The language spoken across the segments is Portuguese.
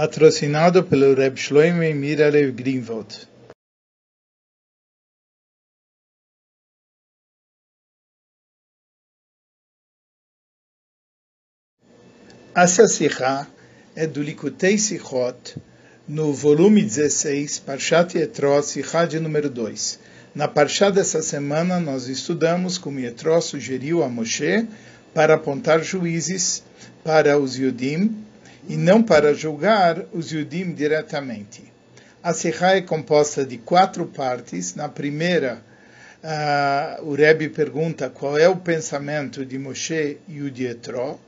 patrocinado pelo Reb Shloime Miralev Greenwald. Essa Sikha é do Likutei Sichot, no volume 16, Parshat Yetró, Sikha de número 2. Na Parshat dessa semana, nós estudamos como Yetró sugeriu a Moshe para apontar juízes para os Yudim e não para julgar os Yudim diretamente. A Sikha é composta de quatro partes. Na primeira, uh, o Rebbe pergunta qual é o pensamento de Moshe e o de Yetró.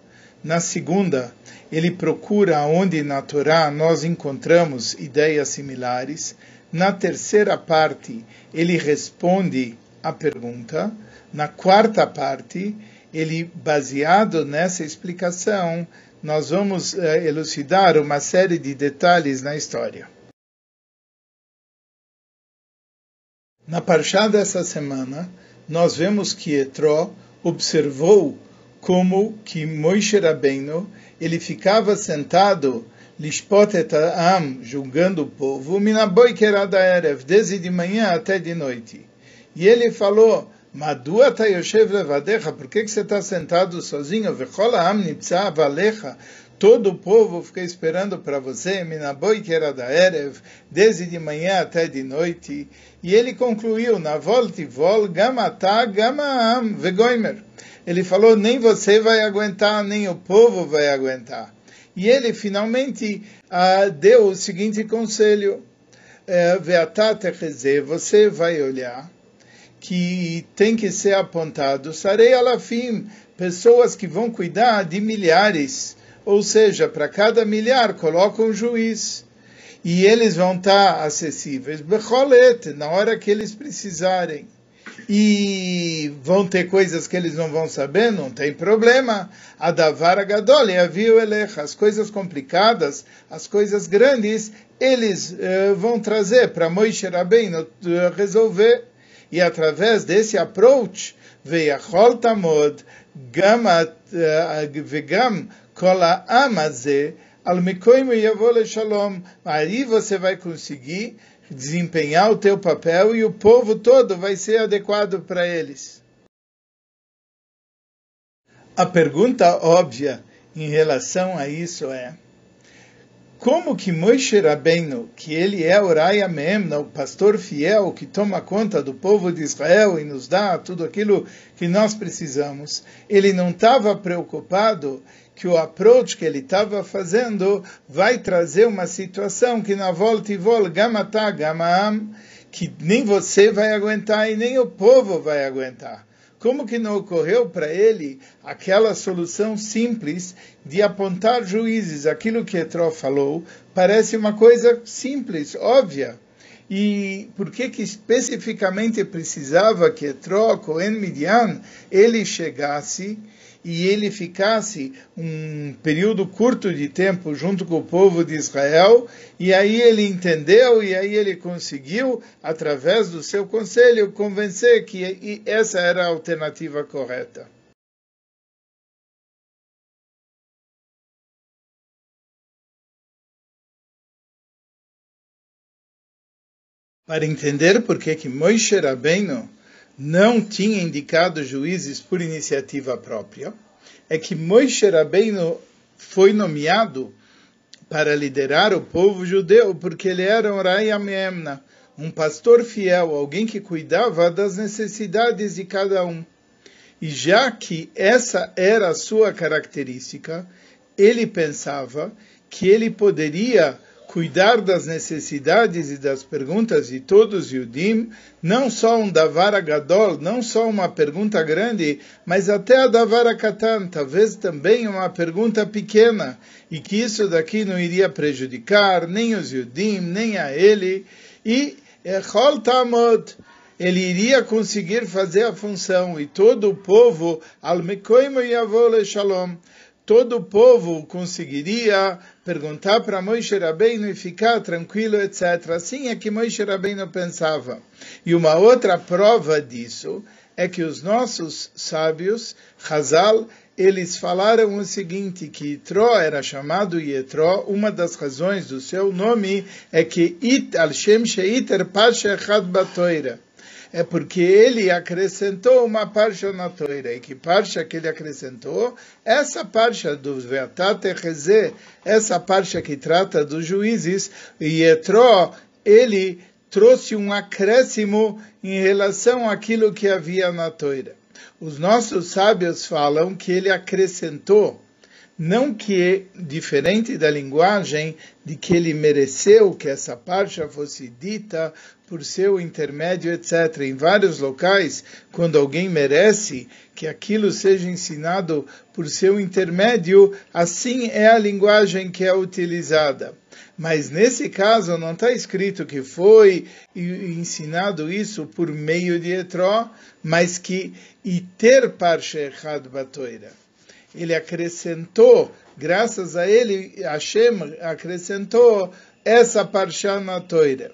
Na segunda, ele procura onde na Torá nós encontramos ideias similares. Na terceira parte, ele responde a pergunta. Na quarta parte, ele, baseado nessa explicação, nós vamos uh, elucidar uma série de detalhes na história. Na parshá dessa semana, nós vemos que Etró observou como que Moishe Rabbeinu, ele ficava sentado lishpot et am, julgando o povo, minaboi kerada erev, desde de manhã até de noite. E ele falou, Madua ta yoshev levadecha, por que, que você está sentado sozinho? Vechol am nipsa valecha, todo o povo fica esperando para você, minaboi kerada erev, desde de manhã até de noite. E ele concluiu, na volta e vol, gamata gama am vegoimer ele falou: nem você vai aguentar, nem o povo vai aguentar. E ele finalmente uh, deu o seguinte conselho: eh, você vai olhar que tem que ser apontado, sarei alafim, pessoas que vão cuidar de milhares, ou seja, para cada milhar coloca um juiz. E eles vão estar acessíveis, becholet, na hora que eles precisarem e vão ter coisas que eles não vão saber, não tem problema. A Davar Gadol e Aviu Elecha, as coisas complicadas, as coisas grandes, eles uh, vão trazer para Moishe Rabbeinu uh, resolver. E através desse approach, ויכול תעמוד גם וגם כל העם הזה על מקום יבוא לשלום. Aí você vai conseguir desempenhar o teu papel e o povo todo vai ser adequado para eles. A pergunta óbvia em relação a isso é: como que Moshe Rabbeinu, que ele é o Raya Memna, o pastor fiel que toma conta do povo de Israel e nos dá tudo aquilo que nós precisamos, ele não estava preocupado que o approach que ele estava fazendo vai trazer uma situação que na volta e volta, gamatá, gamam, que nem você vai aguentar e nem o povo vai aguentar. Como que não ocorreu para ele aquela solução simples de apontar juízes? Aquilo que Etró falou parece uma coisa simples, óbvia. E por que que especificamente precisava que Etró, Cohen Midian, ele chegasse e ele ficasse um período curto de tempo junto com o povo de Israel, e aí ele entendeu, e aí ele conseguiu, através do seu conselho, convencer que essa era a alternativa correta. Para entender por que que Moisés Rabbeinu não tinha indicado juízes por iniciativa própria, é que Moisés Rabbeinu foi nomeado para liderar o povo judeu, porque ele era um Rai Amemna, um pastor fiel, alguém que cuidava das necessidades de cada um. E já que essa era a sua característica, ele pensava que ele poderia cuidar das necessidades e das perguntas de todos os Yudim, não só um Davar Gadol, não só uma pergunta grande, mas até a Davar Katan, talvez também uma pergunta pequena, e que isso daqui não iria prejudicar nem os Yudim, nem a ele, e Echol Tamod, ele iria conseguir fazer a função, e todo o povo, Al Mekoimo Yavole Shalom, todo o povo conseguiria perguntar para Moisés Rabbeinu e ficar tranquilo, etc. Assim é que Moisés Rabbeinu pensava. E uma outra prova disso é que os nossos sábios, Hazal, eles falaram o seguinte, que Yitro era chamado Yitro, uma das razões do seu nome é que It al Shem Sheiter Pasha Echad Batoira é porque ele acrescentou uma parcha na Torá. E que parcha que ele acrescentou? Essa parcha do Veatate Rezé, essa parcha que trata dos juízes, e Etró, ele trouxe um acréscimo em relação àquilo que havia na Torá. Os nossos sábios falam que ele acrescentou não que diferente da linguagem de que ele mereceu que essa parcha fosse dita por seu intermédio, etc. Em vários locais, quando alguém merece que aquilo seja ensinado por seu intermédio, assim é a linguagem que é utilizada. Mas nesse caso não está escrito que foi ensinado isso por meio de Etró, mas que iter parche echad batoira. Ele acrescentou, graças a ele, Hashem acrescentou essa parshá na Toira.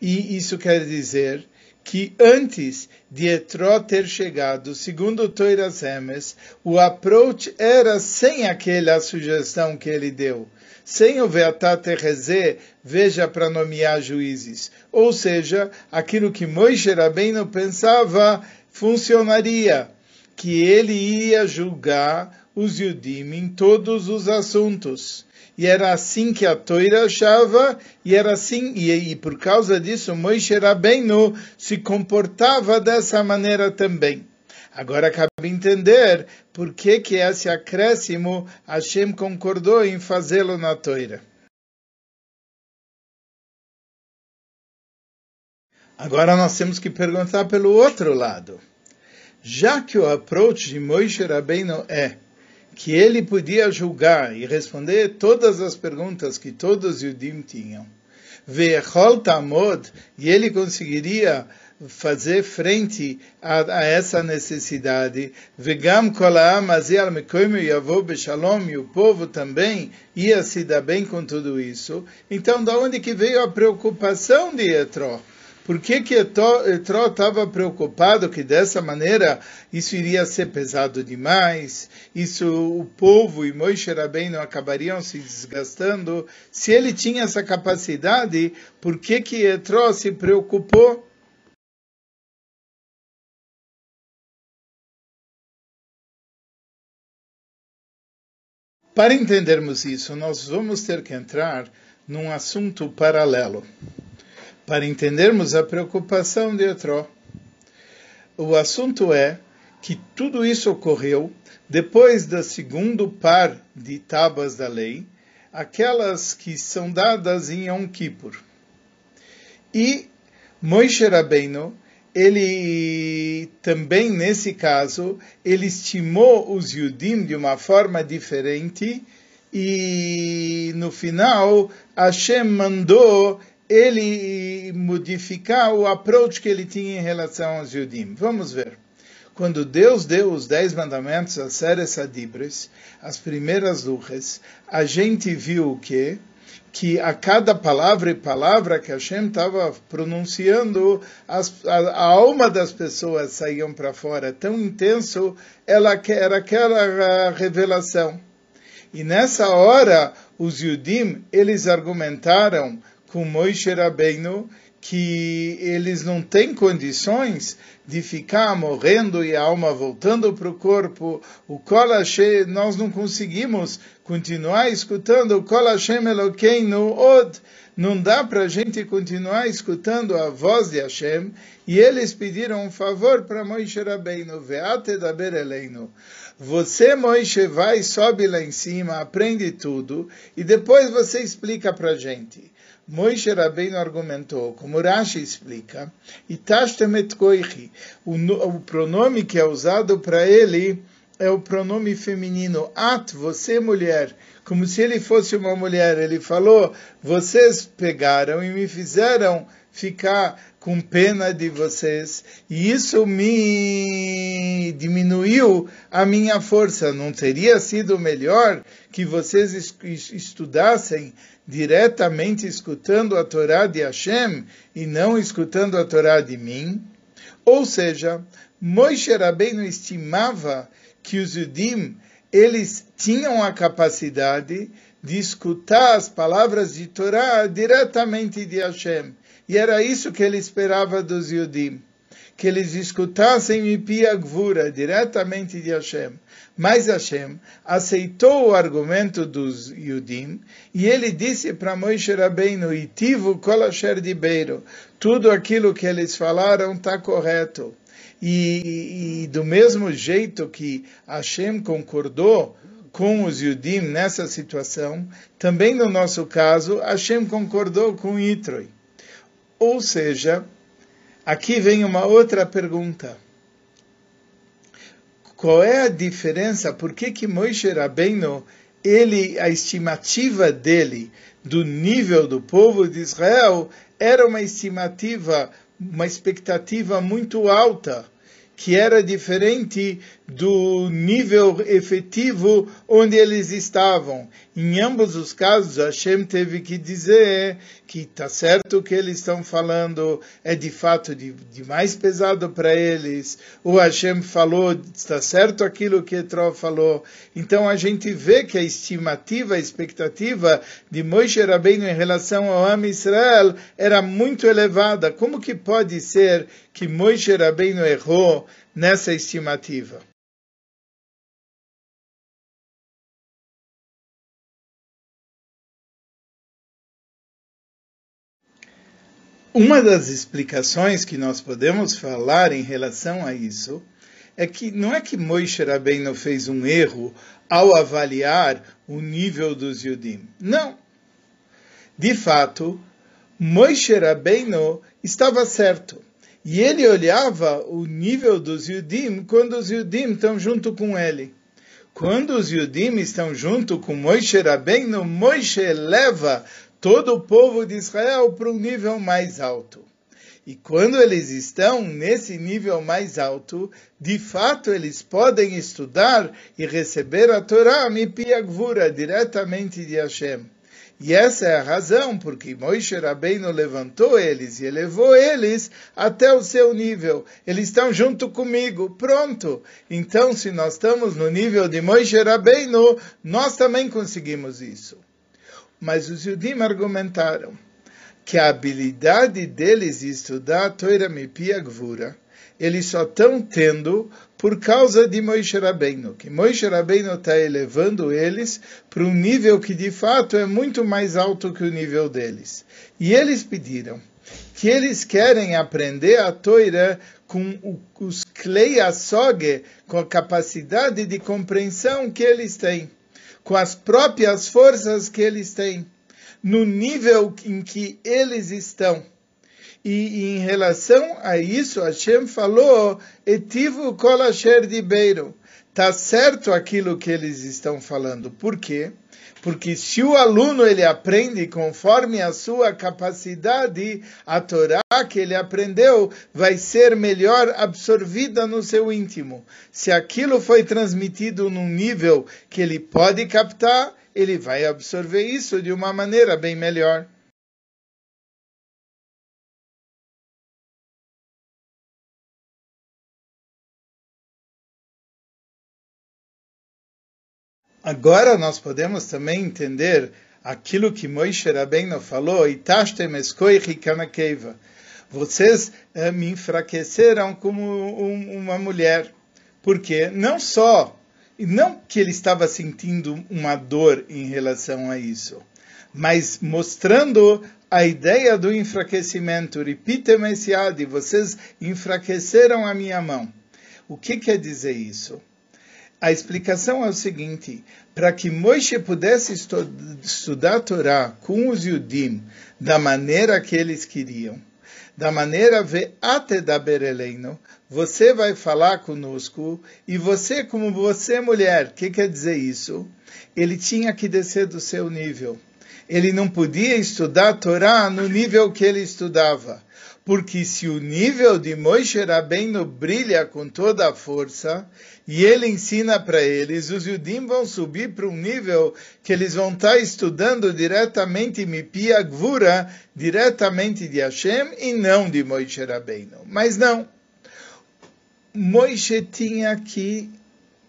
E isso quer dizer que antes de Etró ter chegado, segundo Toiras Hemes, o approach era sem aquela sugestão que ele deu, sem o Veatate Rezé, veja para nomear juízes. Ou seja, aquilo que Moisés Rabbeinu pensava funcionaria, que ele ia julgar os Yudim em todos os assuntos e era assim que a Toira achava, e era assim, e, e por causa disso Moisés Rabbeinu se comportava dessa maneira também. Agora cabe entender por que que esse acréscimo Hashem concordou em fazê-lo na Toira. Agora nós temos que perguntar pelo outro lado. Já que o approach de Moisés Rabbeinu é que ele podia julgar e responder todas as perguntas que todos os Yudim tinham. Ve'echol tamod, e ele conseguiria fazer frente a, a essa necessidade. Vegam kolaam azial mekoimu yavou beshalom, e o povo também ia se dar bem com tudo isso. Então, da onde que veio a preocupação de Etró? Por que, que Etró estava preocupado que dessa maneira isso iria ser pesado demais? Isso o povo e Moisés Rabbeinu acabariam se desgastando? Se ele tinha essa capacidade, por que que Etró se preocupou? Para entendermos isso, nós vamos ter que entrar num assunto paralelo para entendermos a preocupação de Etró. O assunto é que tudo isso ocorreu depois do segundo par de tábuas da lei, aquelas que são dadas em Yom Kippur. E Moisés Rabbeinu, ele também, nesse caso, ele estimou os Yudim de uma forma diferente e, no final, Hashem mandou ele modificar o approach que ele tinha em relação aos Yudim. Vamos ver. Quando Deus deu os dez mandamentos a Seres Adibres, as primeiras lutas, a gente viu o quê? Que a cada palavra e palavra que Hashem estava pronunciando, as, a, a, alma das pessoas saíam para fora. Tão intenso ela, era aquela revelação. E nessa hora, os Yudim, eles argumentaram com Moisés Rabbeinu que eles não têm condições de ficar morrendo e a alma voltando para o corpo. O Kol Hashem, nós não conseguimos continuar escutando o Kol Hashem Elokeinu Od. Não dá para a gente continuar escutando a voz de Hashem. E eles pediram um favor para Moisés Rabbeinu, Veate da Bereleinu. Você, Moisés, vai, sobe lá em cima, aprende tudo, e depois você explica para a gente. Moisés Rabbeinu argumentou, como Rashi explica, Itashtem koichi, o pronome que é usado para ele é o pronome feminino, at, você mulher, como se ele fosse uma mulher. Ele falou, vocês pegaram e me fizeram ficar com pena de vocês, e isso me diminuiu a minha força. Não teria sido melhor que vocês estudassem diretamente escutando a Torá de Hashem e não escutando a Torá de mim? Ou seja, Moisés Rabbeinu estimava que os Yudim eles tinham a capacidade de escutar as palavras de Torá diretamente de Hashem. E era isso que ele esperava dos Yudim, que eles escutassem Mipia Gvura, diretamente de Hashem. Mas Hashem aceitou o argumento dos Yudim e ele disse para Moisés Rabbeinu, Itivu kol asher dibeiro, tudo aquilo que eles falaram está correto. E, e, do mesmo jeito que Hashem concordou com os Yudim nessa situação, também no nosso caso, Hashem concordou com Itroi. Ou seja, aqui vem uma outra pergunta. Qual é a diferença? Por que que Moshe Rabbeinu, ele, a estimativa dele do nível do povo de Israel era uma estimativa, uma expectativa muito alta, que era diferente do nível efetivo onde eles estavam. Em ambos os casos, Hashem teve que dizer que está certo o que eles estão falando, é de fato de, de mais pesado para eles. O Hashem falou, está certo aquilo que Etró falou. Então a gente vê que a estimativa, a expectativa de Moshe Rabbeinu em relação ao Am Israel era muito elevada. Como que pode ser que Moshe Rabbeinu errou nessa estimativa? Uma das explicações que nós podemos falar em relação a isso é que não é que Moisés Rabbeinu fez um erro ao avaliar o nível dos Yudim. Não. De fato, Moisés Rabbeinu estava certo. E ele olhava o nível dos Yudim quando os Yudim estão junto com ele. Quando os Yudim estão junto com Moisés Rabbeinu, Moisés leva todo o povo de Israel para um nível mais alto. E quando eles estão nesse nível mais alto, de fato eles podem estudar e receber a Torá Mipiagvura diretamente de Hashem. E essa é a razão porque Moisés Rabbeinu levantou eles e elevou eles até o seu nível. Eles estão junto comigo, pronto. Então, se nós estamos no nível de Moisés Rabbeinu, nós também conseguimos isso. Mas os Yudim argumentaram que a habilidade deles de estudar Torah Mipia Gvura, eles só estão tendo por causa de Moisés Rabbeinu, que Moisés Rabbeinu está elevando eles para um nível que de fato é muito mais alto que o nível deles. E eles pediram que eles querem aprender a Torah com os Klei Asoge, com a capacidade de compreensão que eles têm com as próprias forças que eles têm, no nível em que eles estão. E em relação a isso, Hashem falou, etivo kol asher dibeiro. Está certo aquilo que eles estão falando. Por quê? Porque se o aluno ele aprende conforme a sua capacidade, a Torá que ele aprendeu vai ser melhor absorvida no seu íntimo. Se aquilo foi transmitido num nível que ele pode captar, ele vai absorver isso de uma maneira bem melhor. Agora nós podemos também entender aquilo que Moisés Rabbeinu falou, Itashtem Vocês eh, me enfraqueceram como um, uma mulher. Porque não só, não que ele estava sentindo uma dor em relação a isso, mas mostrando a ideia do enfraquecimento. Repitem vocês enfraqueceram a minha mão. O que quer dizer isso? A explicação é o seguinte: para que Moisés pudesse estu estudar a Torá com os Yudim da maneira que eles queriam, da maneira até da Bereleino, você vai falar conosco e você, como você mulher, o que quer dizer isso? Ele tinha que descer do seu nível. Ele não podia estudar a Torá no nível que ele estudava porque se o nível de Moshe Rabbeinu brilha com toda a força, e ele ensina para eles, os Yudim vão subir para um nível que eles vão estar tá estudando diretamente Mipia Gvura, diretamente de Hashem, e não de Moshe Rabbeinu. Mas não. Moshe tinha que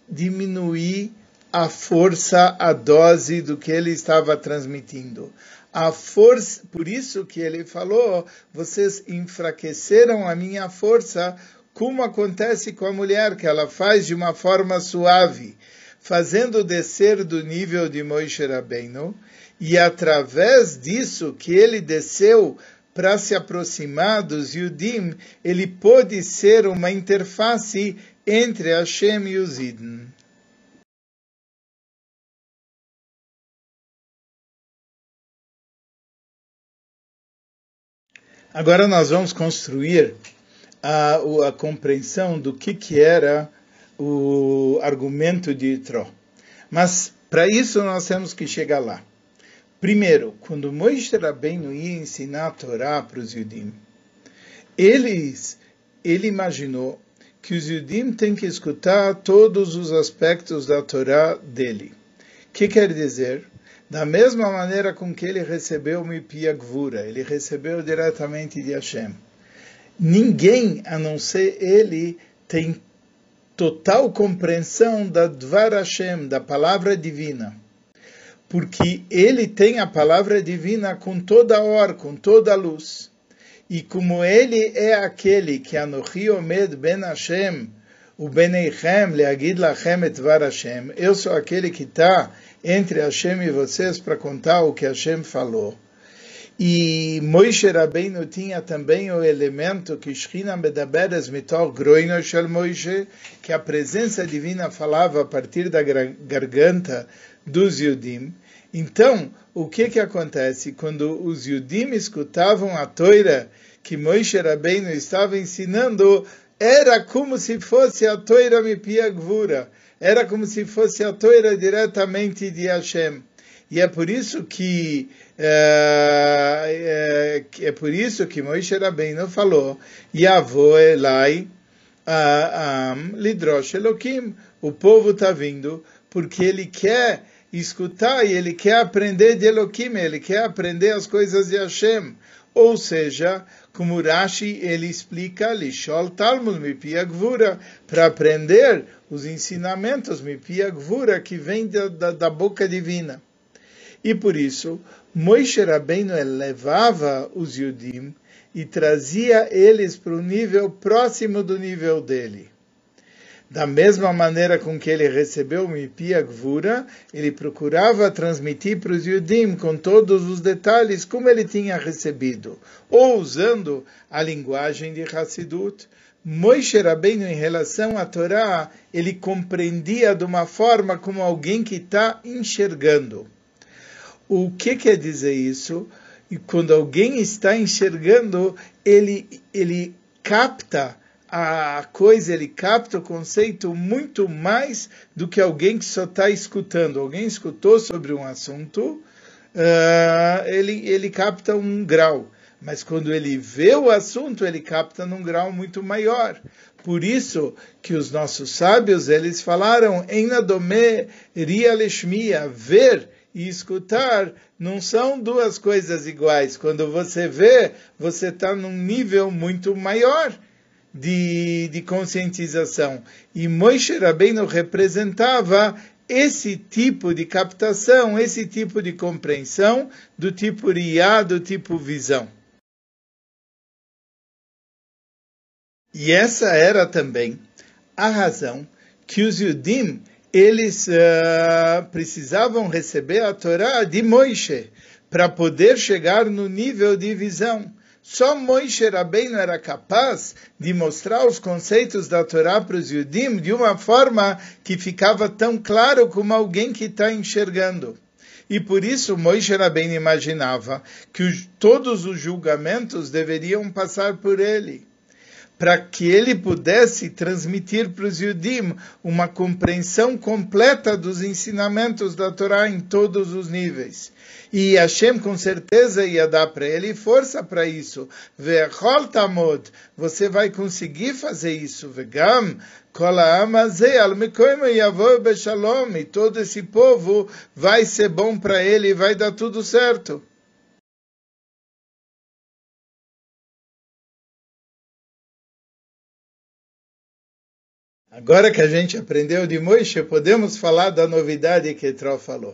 diminuir a força, a dose do que ele estava transmitindo. A força, por isso que ele falou, vocês enfraqueceram a minha força, como acontece com a mulher, que ela faz de uma forma suave, fazendo descer do nível de Moisés Rabbeinu, e através disso que ele desceu para se aproximar dos Yudim, ele pôde ser uma interface entre Hashem e os Idn. Agora nós vamos construir a, a compreensão do que, que era o argumento de Itró. Mas para isso nós temos que chegar lá. Primeiro, quando Moisés Rabbeinu ia ensinar a Torá para os Yudim, eles, ele imaginou que os Yudim têm que escutar todos os aspectos da Torá dele. O que quer dizer? Da mesma maneira com que ele recebeu Mipia Gvura, ele recebeu diretamente de Hashem. Ninguém, a não ser ele, tem total compreensão da Dvar Hashem, da palavra divina porque ele tem a palavra divina com toda a hora, com toda a luz. E como ele é aquele que Anochi Omed Ben Hashem, o Beneichem Leagid Lachem et Var Hashem, eu sou aquele que está entre Hashem e vocês para contar o que Hashem falou. E Moishe Rabbeinu tinha também o elemento que Shchina Medaberes Mitor Groino Shel Moishe, que a presença divina falava a partir da garganta dos Yudim. Então, o que que acontece? Quando os Yudim escutavam a toira que Moishe Rabbeinu estava ensinando, era como se fosse a toira Mipia Gvura, era como se fosse a toira diretamente de Hashem. E é por isso que é, é, é por isso que Moishe Rabbeinu falou, Yavo Elai Am Lidrosh Elokim, o povo está vindo porque ele quer escutar e ele quer aprender de Elohim, ele quer aprender as coisas de Hashem. Ou seja, como Rashi ele explica, Lishol Talmud Mipia para aprender os ensinamentos Mipia que vem da, da, da, boca divina. E por isso, Moishe Rabbeinu levava os Yudim e trazia eles para o nível próximo do nível dele. Da mesma maneira com que ele recebeu o Mipia Gvura, ele procurava transmitir para os Yudim com todos os detalhes como ele tinha recebido, ou usando a linguagem de Hassidut. Moishe Rabbeinu, em relação à Torá, ele compreendia de uma forma como alguém que está enxergando. O que quer dizer isso? E quando alguém está enxergando, ele, ele capta a coisa, ele capta o conceito muito mais do que alguém que só está escutando. Alguém escutou sobre um assunto, uh, ele, ele capta um grau. Mas quando ele vê o assunto, ele capta num grau muito maior. Por isso que os nossos sábios, eles falaram, Enadome ria leshmia, ver e escutar não são duas coisas iguais. Quando você vê, você está num nível muito maior de, de conscientização. E Moshe Rabbeinu representava esse tipo de captação, esse tipo de compreensão, do tipo riá, do tipo visão. E essa era também a razão que os Yudim eles uh, precisavam receber a Torá de Moisés para poder chegar no nível de visão. Só Moisés Rabbeinu era capaz de mostrar os conceitos da Torá para os Yudim de uma forma que ficava tão claro como alguém que está enxergando. E por isso Moisés Rabbeinu imaginava que os, todos os julgamentos deveriam passar por ele para que ele pudesse transmitir para os Yudim uma compreensão completa dos ensinamentos da Torá em todos os níveis. E Hashem com certeza ia dar para ele força para isso. Ve'chol tamod, você vai conseguir fazer isso. Vegam, e todo esse povo vai ser bom para ele e vai dar tudo certo. Agora que a gente aprendeu de Moisés, podemos falar da novidade que Etró falou.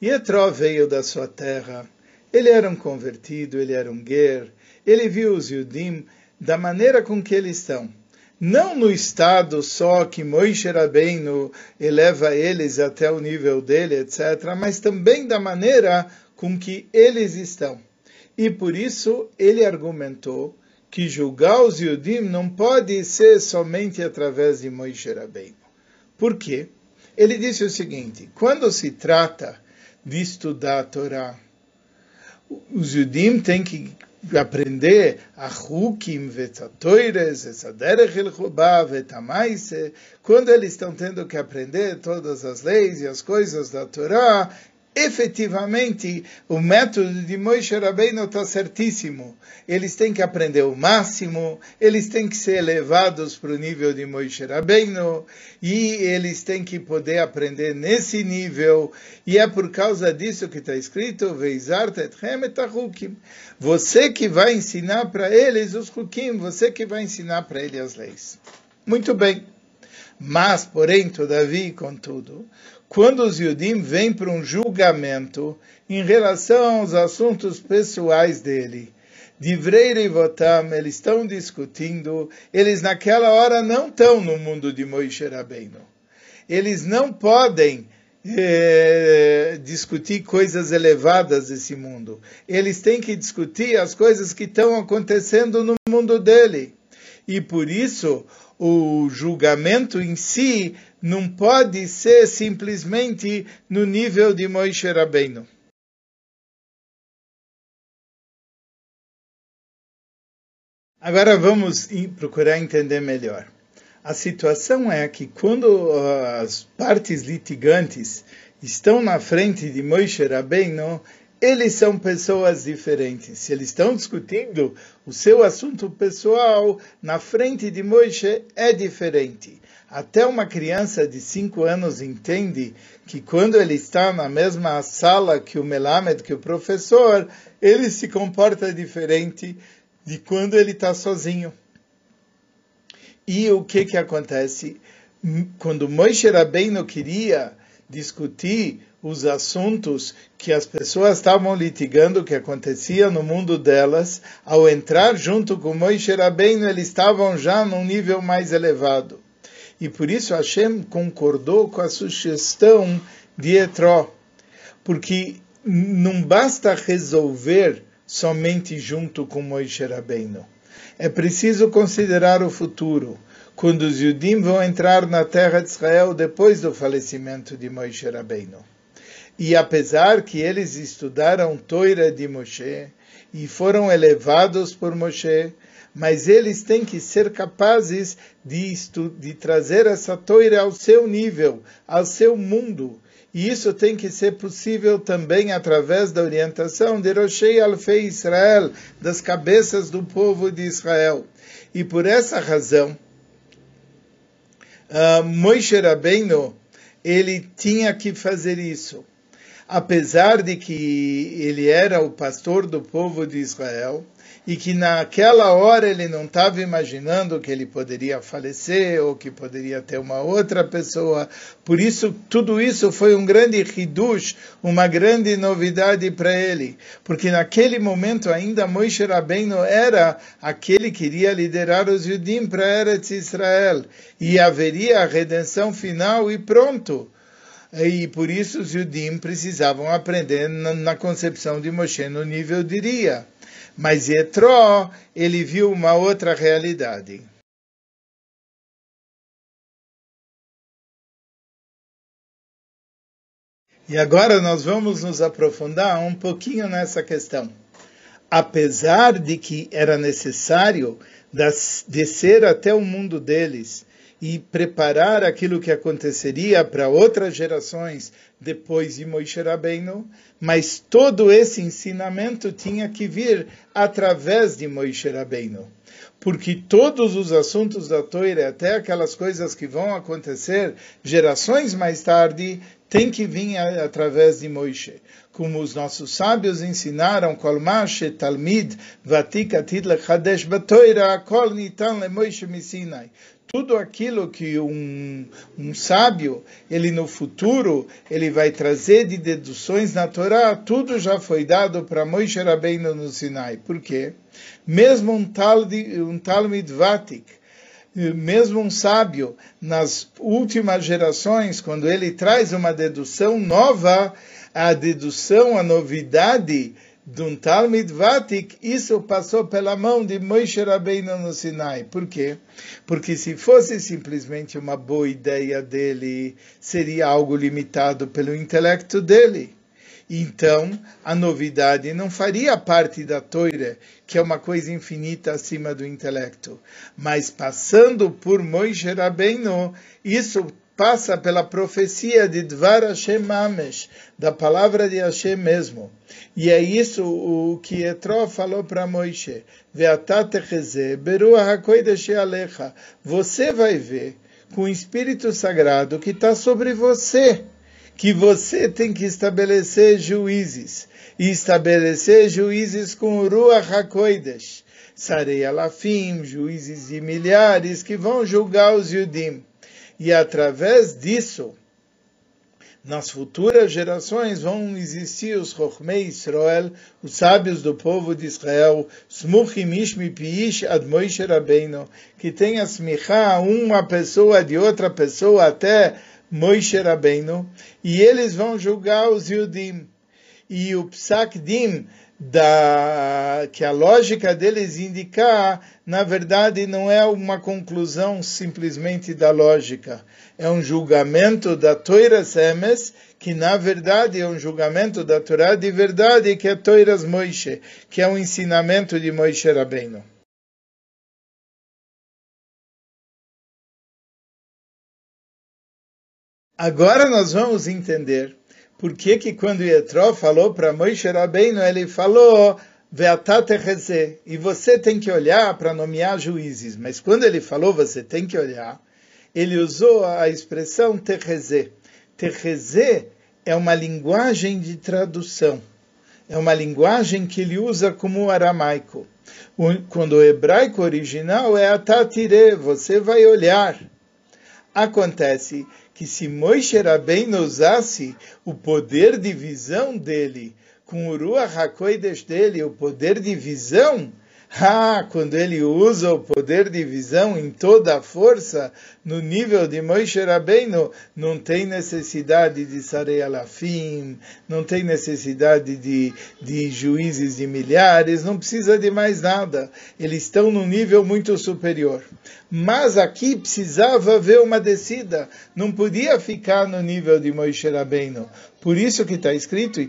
Etró veio da sua terra, ele era um convertido, ele era um guer, ele viu os Yudim da maneira com que eles estão. Não no estado só que Moisés Rabbeinu eleva eles até o nível dele, etc., mas também da maneira com que eles estão. E por isso ele argumentou que julgar os Yudim não pode ser somente através de Moisés Rabbeinu. Por quê? Ele disse o seguinte, quando se trata de estudar a Torá, os Yudim têm que aprender a Hukim, Vetatoires, Esaderech El Vetamaise, quando eles estão tendo que aprender todas as leis e as coisas da Torá, efetivamente o método de Moisés Rabbeinu está certíssimo. Eles têm que aprender o máximo, eles têm que ser elevados para o nível de Moisés Rabbeinu, e eles têm que poder aprender nesse nível, e é por causa disso que está escrito, você que vai ensinar para eles os hukim, você que vai ensinar para eles as leis. Muito bem. Mas, porém, todavia, contudo, quando os Yudim vêm para um julgamento em relação aos assuntos pessoais dele. Divrei votam, eles estão discutindo, eles naquela hora não estão no mundo de Moisés Rabbeinu. Eles não podem é, discutir coisas elevadas desse mundo. Eles têm que discutir as coisas que estão acontecendo no mundo dele. E por isso, o julgamento em si não pode ser simplesmente no nível de Moisés Rabbeinu. Agora vamos procurar entender melhor. A situação é que quando as partes litigantes estão na frente de Moisés Rabbeinu, eles são pessoas diferentes. Se eles estão discutindo o seu assunto pessoal, na frente de Moisés é diferente. Até uma criança de 5 anos entende que quando ele está na mesma sala que o Melamed, que o professor, ele se comporta diferente de quando ele está sozinho. E o que que acontece? Quando Moisés Rabbeinu queria discutir os assuntos que as pessoas estavam litigando, que acontecia no mundo delas, ao entrar junto com Moisés Rabbeinu, eles estavam já num nível mais elevado. E por isso Hashem concordou com a sugestão de Etró, porque não basta resolver somente junto com Moisés Rabbeinu. É preciso considerar o futuro, quando os Yudim vão entrar na terra de Israel depois do falecimento de Moisés Rabbeinu. E apesar que eles estudaram Toira de Moshe e foram elevados por Moshe, mas eles têm que ser capazes de, de trazer essa toira ao seu nível, ao seu mundo. E isso tem que ser possível também através da orientação de Roshei Alfei Israel, das cabeças do povo de Israel. E por essa razão, uh, Moisés Rabbeinu, ele tinha que fazer isso. Apesar de que ele era o pastor do povo de Israel, e que naquela hora ele não estava imaginando que ele poderia falecer ou que poderia ter uma outra pessoa. Por isso, tudo isso foi um grande hidush, uma grande novidade para ele, porque naquele momento ainda Moisés Rabbeinu era aquele que iria liderar os Yudim para Eretz Israel e haveria a redenção final e pronto. E por isso os Yudim precisavam aprender na, concepção de Moshe no nível de Ria. Mas Yetró, ele viu uma outra realidade. E agora nós vamos nos aprofundar um pouquinho nessa questão. Apesar de que era necessário descer até o mundo deles e preparar aquilo que aconteceria para outras gerações depois de Moisés Rabbeinu, mas todo esse ensinamento tinha que vir através de Moisés Rabbeinu. Porque todos os assuntos da Torá, até aquelas coisas que vão acontecer gerações mais tarde, tem que vir através de Moisés. Como os nossos sábios ensinaram, Kolmashe Talmid Kol Nitan LeMoishe Misinai tudo aquilo que um, um, sábio, ele no futuro, ele vai trazer de deduções na Torá, tudo já foi dado para Moisés Rabbeinu no Sinai. Por quê? Mesmo um, tal um Talmud Vatik, mesmo um sábio, nas últimas gerações, quando ele traz uma dedução nova, a dedução, a novidade, de um Talmud Vatik, isso passou pela mão de Moshe Rabbeinu no Sinai. Por quê? Porque se fosse simplesmente uma boa ideia dele, seria algo limitado pelo intelecto dele. Então, a novidade não faria parte da Torá, que é uma coisa infinita acima do intelecto. Mas passando por Moshe Rabbeinu, isso passa pela profecia de Dvar Hashem Mamesh, da palavra de Hashem mesmo. E é isso o que Etró falou para Moisés. Você vai ver com o Espírito Sagrado que está sobre você, que você tem que estabelecer juízes. E estabelecer juízes com Ruach HaKoidesh. Sarei Alafim, juízes de milhares que vão julgar os Yudim e através disso, nas futuras gerações vão existir os Chochmei Israel, os sábios do povo de Israel, Smuchim Ishmi Piish Ad Moshe que tem a smichá uma pessoa de outra pessoa até Moshe Rabbeinu, e eles vão julgar os Yudim. E o Psak Dim, da, que a lógica deles indicar, na verdade, não é uma conclusão simplesmente da lógica. É um julgamento da Toiras Emes, que na verdade é um julgamento da Torá de verdade, que é Toiras Moishe, que é um ensinamento de Moishe Rabbeinu. Agora nós vamos entender por que que quando Yetró falou para Moshe Rabbeinu, ele falou e você tem que olhar para nomear juízes. Mas quando ele falou você tem que olhar, ele usou a expressão terrezê. Terrezê é uma linguagem de tradução. É uma linguagem que ele usa como aramaico. Quando o hebraico original é atatire, você vai olhar. Acontece que se Moisés Rabbeinu usasse o poder de visão dele, com o Ruach HaKodesh dele, o poder de visão, ah, quando ele usa o poder de visão em toda a força, no nível de Moshe Rabbeinu, não tem necessidade de Sarei Alafim, não tem necessidade de, de juízes de milhares, não precisa de mais nada. Eles estão num nível muito superior. Mas aqui precisava haver uma descida, não podia ficar no nível de Moshe Rabbeinu. Por isso que está escrito,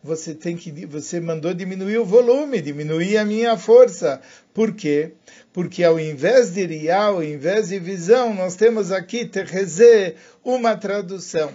você tem que, você mandou diminuir o volume, diminuir a minha força. Por quê? Porque ao invés de riá, ao invés de visão, nós temos aqui terrezê, uma tradução.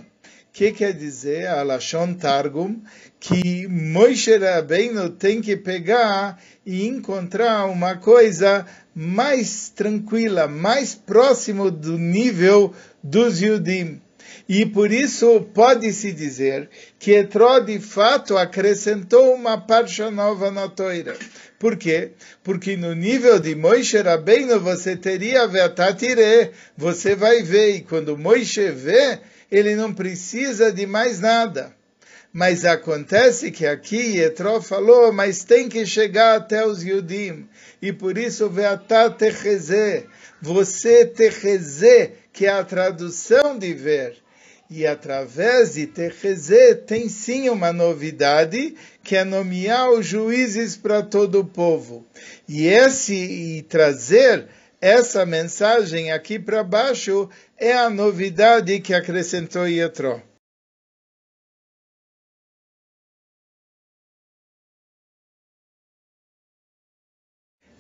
Que quer dizer a Lashon Targum? Que Moshe Rabbeinu tem que pegar e encontrar uma coisa mais tranquila, mais próximo do nível dos Yudim. E por isso pode-se dizer que Etró de fato acrescentou uma parcha nova na toira. Por quê? Porque no nível de Moishe Rabbeinu você teria Vetatire, você vai ver, e quando Moishe vê, ele não precisa de mais nada. Mas acontece que aqui Etró falou, mas tem que chegar até os Yudim. E por isso, Veatat Techeze, você Techeze, que é a tradução de ver. E através de Techezê tem sim uma novidade, que é nomear os juízes para todo o povo. E esse e trazer essa mensagem aqui para baixo é a novidade que acrescentou Yetro.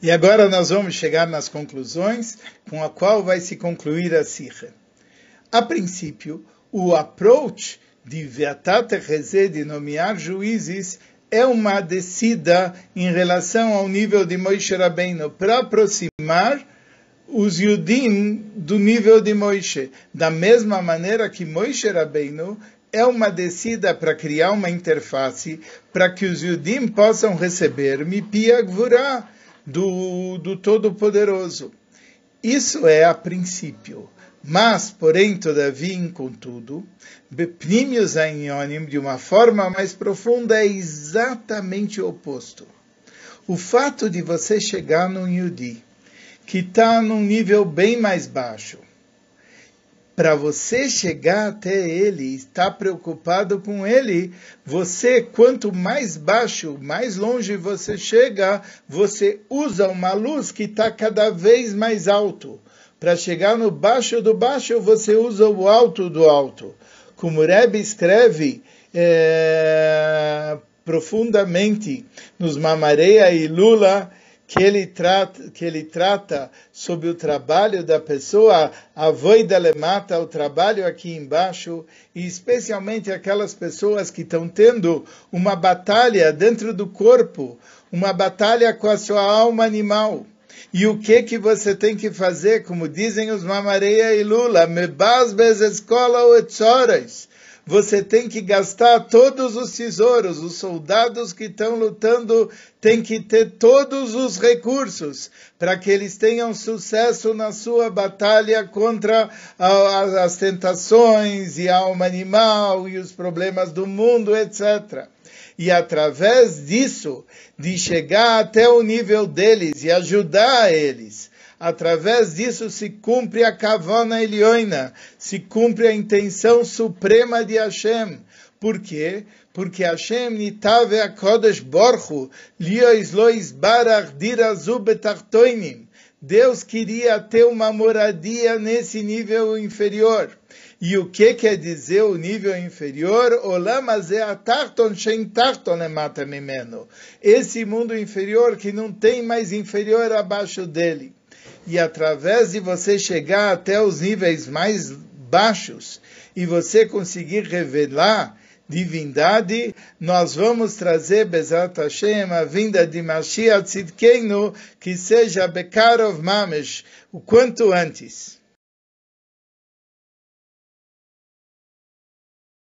E agora nós vamos chegar nas conclusões, com a qual vai se concluir a Sikha. A princípio, o approach de Veatate Rezé, de nomear juízes, é uma descida em relação ao nível de Moisés Rabbeinu, para aproximar os Yudim do nível de Moisés. Da mesma maneira que Moisés Rabbeinu é uma descida para criar uma interface para que os Yudim possam receber Mipia Gvurah do, do Todo-Poderoso. Isso é a princípio. Mas, porém, todavia, contudo, Bepnimius Ainyonim, de uma forma mais profunda, é exatamente o oposto. O fato de você chegar num Yudi, que está num nível bem mais baixo, para você chegar até ele, estar preocupado com ele, você, quanto mais baixo, mais longe você chega, você usa uma luz que está cada vez mais alto para chegar no baixo do baixo, você usa o alto do alto. Como o Rebbe escreve é, profundamente nos Mamareia e Lula, que ele trata, que ele trata sobre o trabalho da pessoa, a voida mata o trabalho aqui embaixo, e especialmente aquelas pessoas que estão tendo uma batalha dentro do corpo, uma batalha com a sua alma animal. E o que que você tem que fazer, como dizem os Mamareia e Lula, mebasbes escola ou etzoras. Você tem que gastar todos os tesouros, os soldados que estão lutando têm que ter todos os recursos para que eles tenham sucesso na sua batalha contra as tentações e a alma animal e os problemas do mundo, etc e através disso, de chegar até o nível deles e ajudar eles, através disso se cumpre a kavana elioina, se cumpre a intenção suprema de Hashem. Por quê? Porque Hashem nitave a Kodesh Borchu, liois lois barach dirazu betartoinim. Deus queria ter uma moradia nesse nível inferior. E o que quer dizer o nível inferior? Esse mundo inferior que não tem mais inferior abaixo dele. E através de você chegar até os níveis mais baixos e você conseguir revelar divindade, nós vamos trazer Bezat Hashem, a vinda de Mashiach Tzidkenu, que seja Bekarov Mamesh, o quanto antes.